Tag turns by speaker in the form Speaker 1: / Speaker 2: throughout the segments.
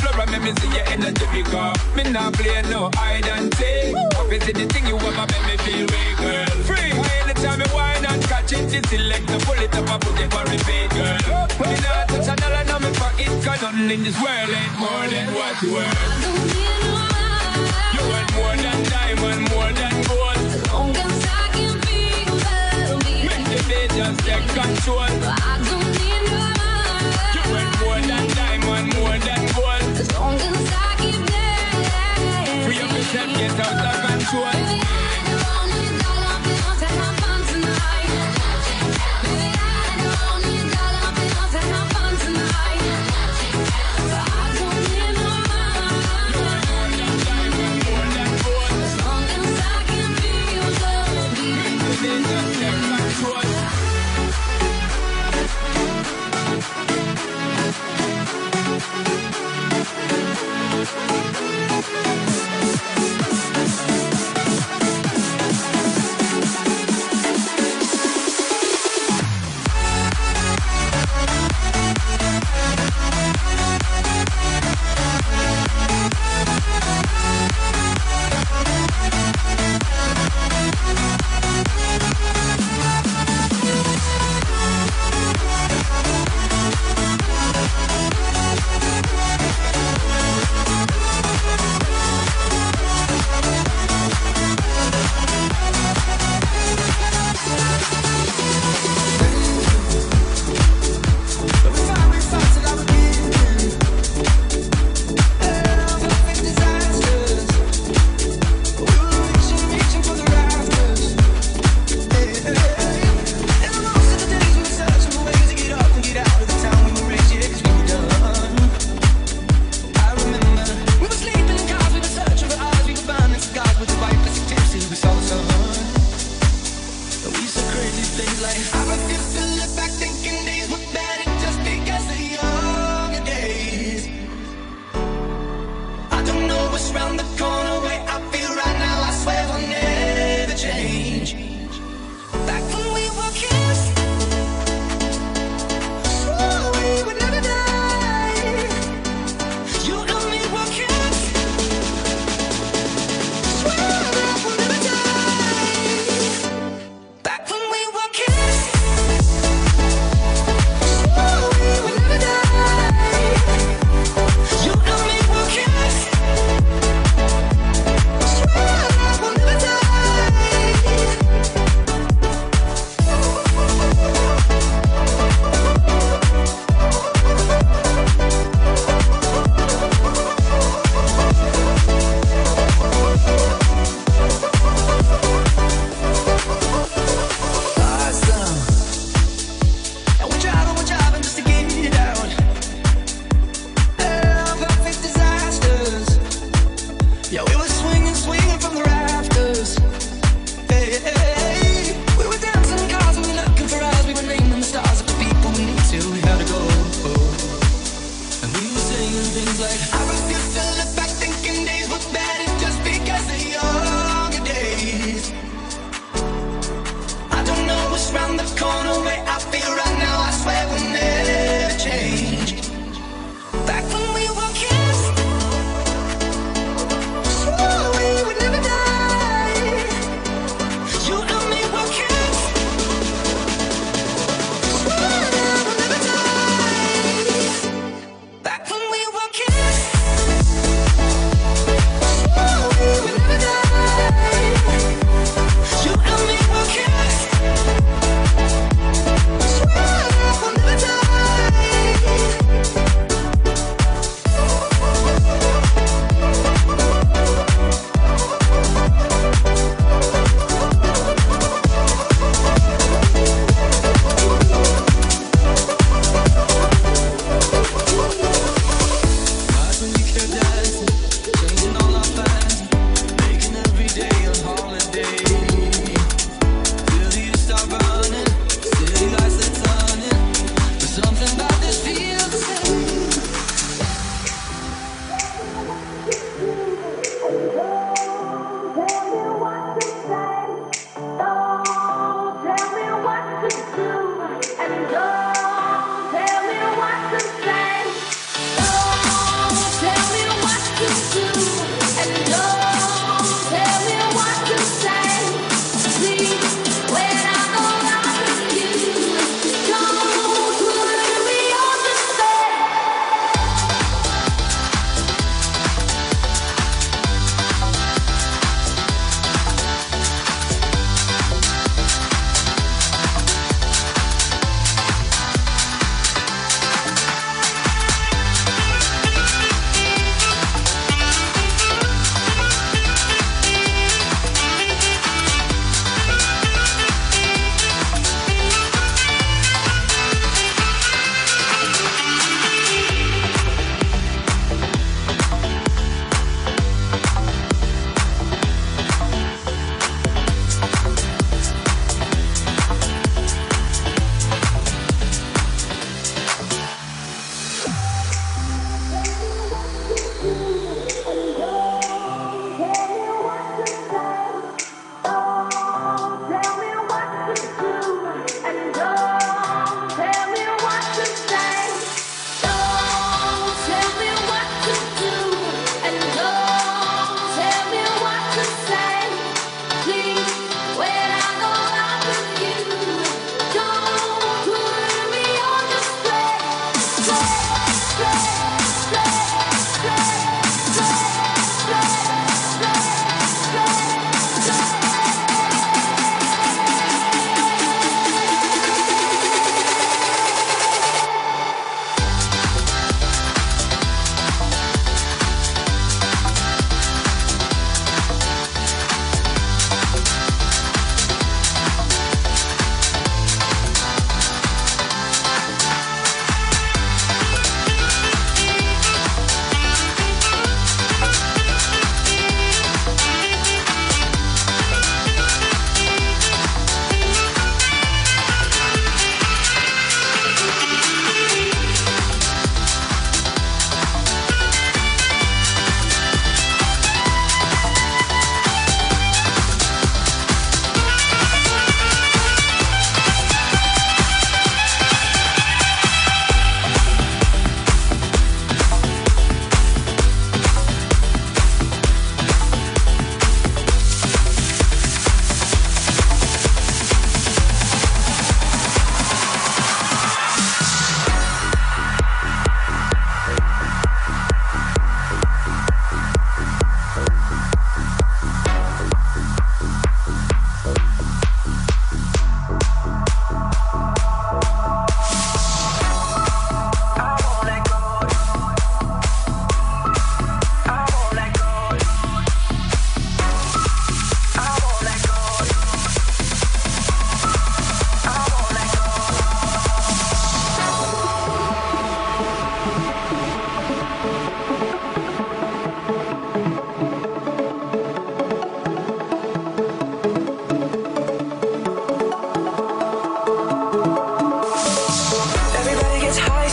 Speaker 1: floor and make me see your energy because me not play no hide and seek. Up is the thing you want to make me feel weak, girl. Free. way, the time you wine and catch it, this select the pull it up and put it for repeat, girl. Me not touch a dollar no me pocket, cause nothing in this world ain't more than what you worth. You want more than diamond, more than gold.
Speaker 2: As long as I can be, be. Make
Speaker 1: the day just take control.
Speaker 3: Kuwait.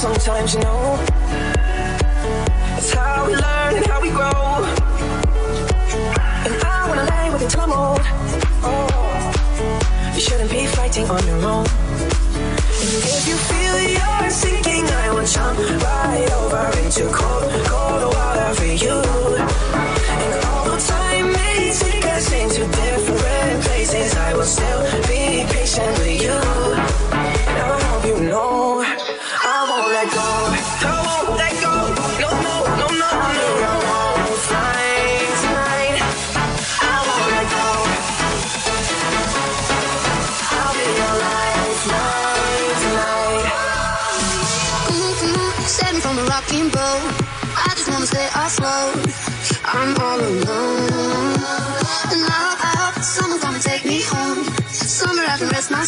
Speaker 4: Sometimes, you know. It's how we learn and how we grow. And I wanna lay with you till I'm old. Oh, you shouldn't be fighting on your own. And if you feel you're sinking, I will jump right over into cold,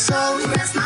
Speaker 4: soul. Rest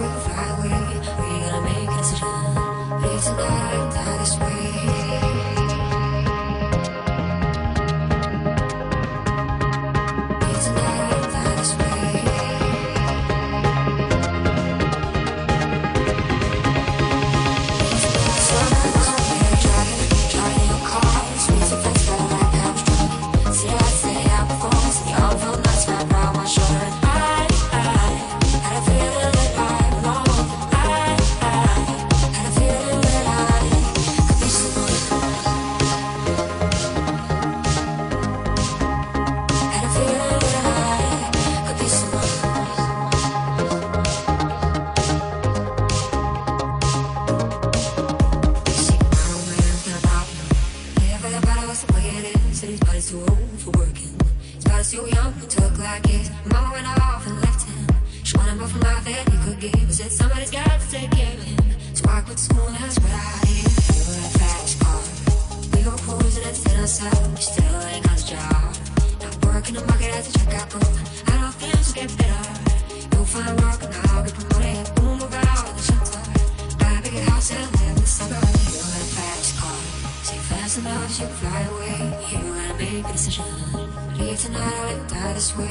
Speaker 4: fast and hard, we can fly away.
Speaker 5: We gotta make a
Speaker 4: decision. Live tonight,
Speaker 6: that is way. too young, took like it. Mama went off and left him. She wanted more from life than he could give. Said somebody's got to take care of him. So I quit school, that's what I did. You were a fast car. We were cruising and said ourselves, still ain't got a job. Not working the market as a checkout booth. I don't feel just get better. You'll find work and I'll get promoted. We'll move out of the shelter. Buy a big house and live in the suburbs. You were a fast car. Say fast enough, you fly away. You gotta make a decision. Leave tonight, I would die this way.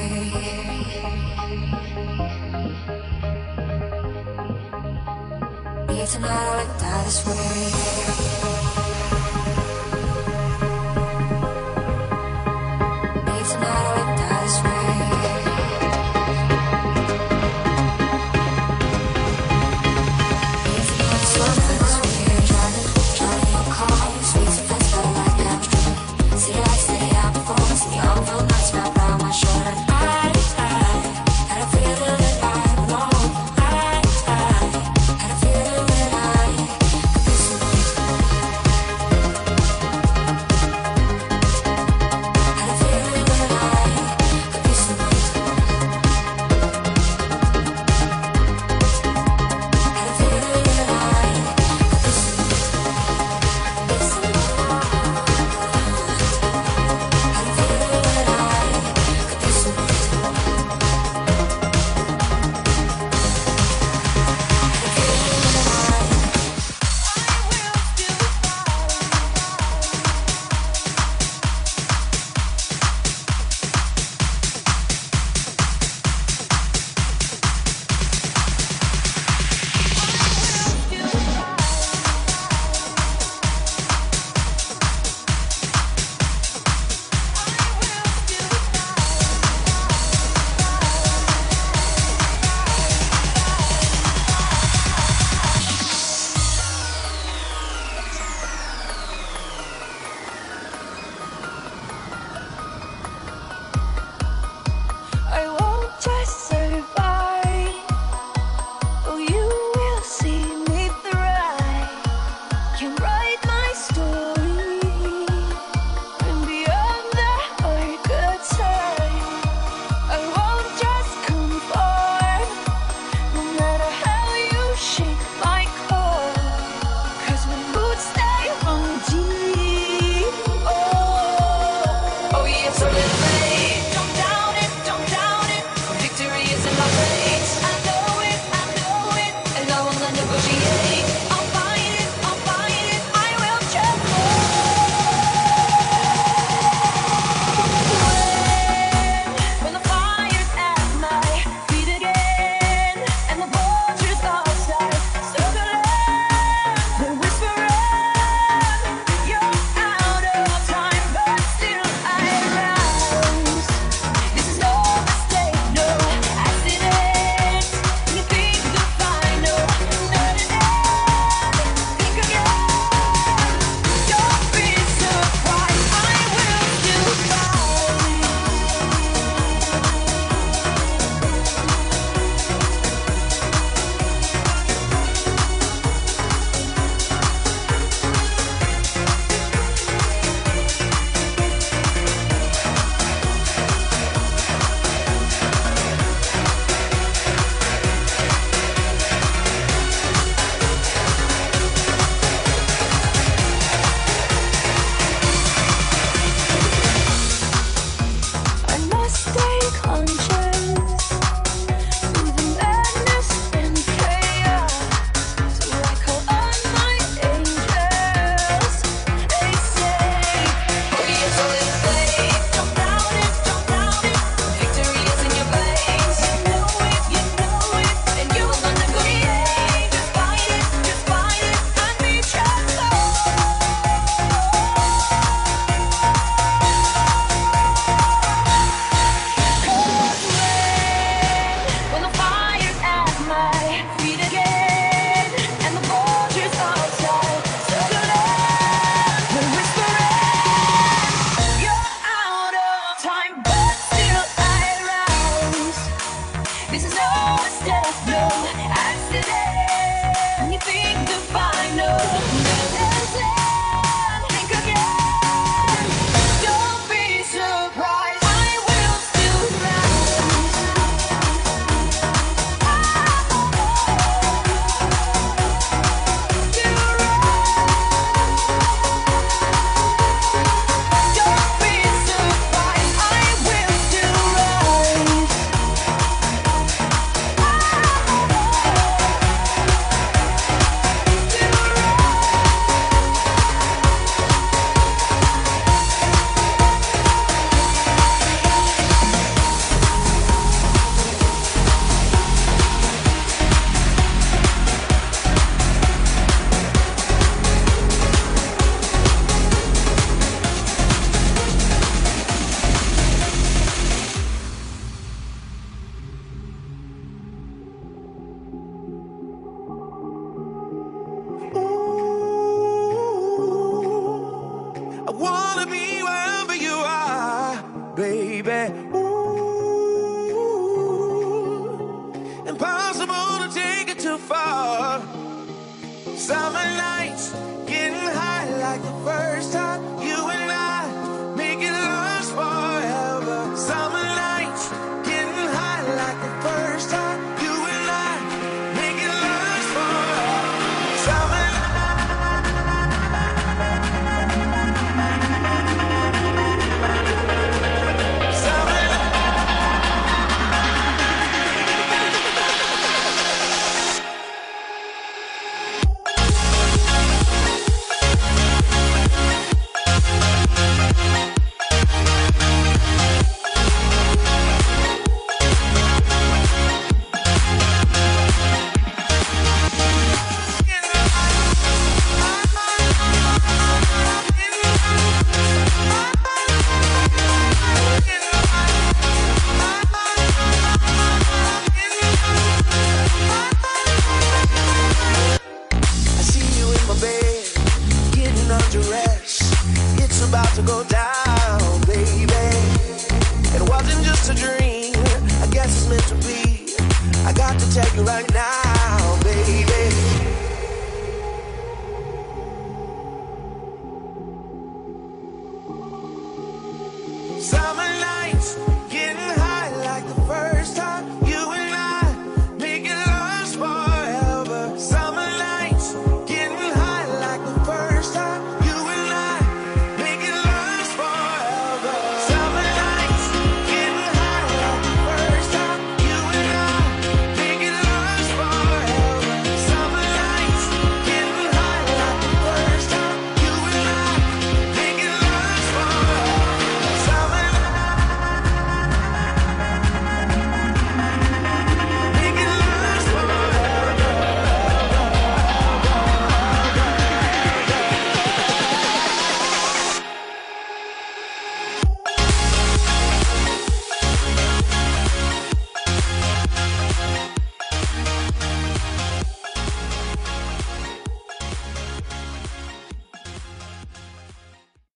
Speaker 6: Leave tonight, I would die this way.